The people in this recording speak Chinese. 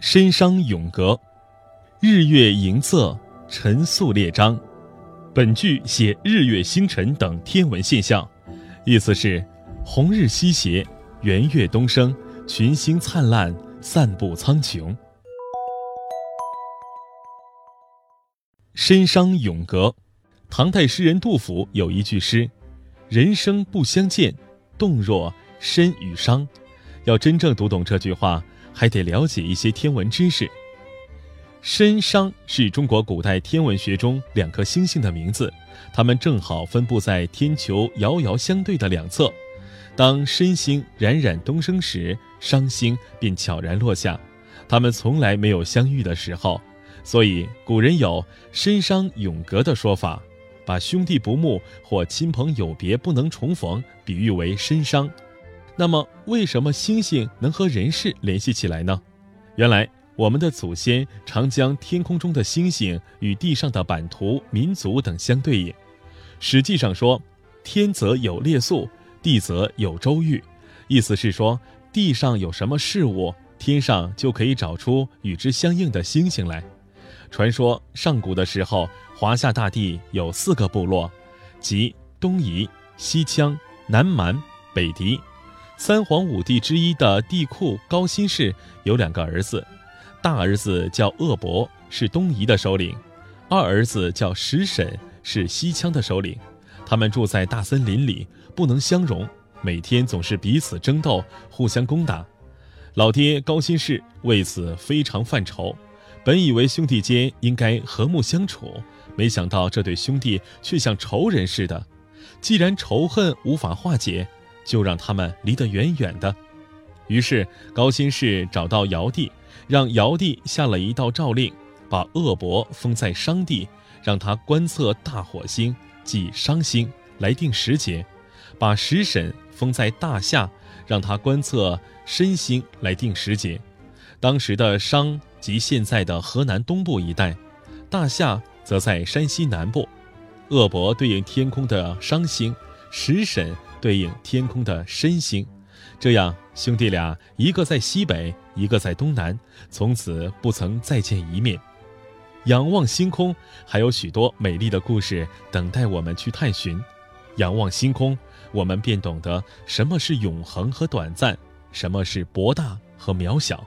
申商永隔，日月盈仄，辰宿列张。本句写日月星辰等天文现象，意思是红日西斜，圆月东升，群星灿烂，散布苍穹。申商永隔，唐代诗人杜甫有一句诗：“人生不相见，动若身与商。”要真正读懂这句话。还得了解一些天文知识。申商是中国古代天文学中两颗星星的名字，它们正好分布在天球遥遥相对的两侧。当申星冉冉东升时，商星便悄然落下。它们从来没有相遇的时候，所以古人有“申商永隔”的说法，把兄弟不睦或亲朋友别不能重逢比喻为申商。那么，为什么星星能和人事联系起来呢？原来，我们的祖先常将天空中的星星与地上的版图、民族等相对应。《史记》上说：“天则有列宿，地则有周豫。”意思是说，地上有什么事物，天上就可以找出与之相应的星星来。传说上古的时候，华夏大地有四个部落，即东夷、西羌、南蛮、北狄。三皇五帝之一的帝喾高辛氏有两个儿子，大儿子叫鄂伯，是东夷的首领；二儿子叫石沈，是西羌的首领。他们住在大森林里，不能相容，每天总是彼此争斗，互相攻打。老爹高辛氏为此非常犯愁，本以为兄弟间应该和睦相处，没想到这对兄弟却像仇人似的。既然仇恨无法化解，就让他们离得远远的。于是高辛氏找到尧帝，让尧帝下了一道诏令，把鄂伯封在商地，让他观测大火星，即商星，来定时节；把石神封在大夏，让他观测申星，来定时节。当时的商即现在的河南东部一带，大夏则在山西南部。鄂伯对应天空的商星，石神。对应天空的申星，这样兄弟俩一个在西北，一个在东南，从此不曾再见一面。仰望星空，还有许多美丽的故事等待我们去探寻。仰望星空，我们便懂得什么是永恒和短暂，什么是博大和渺小。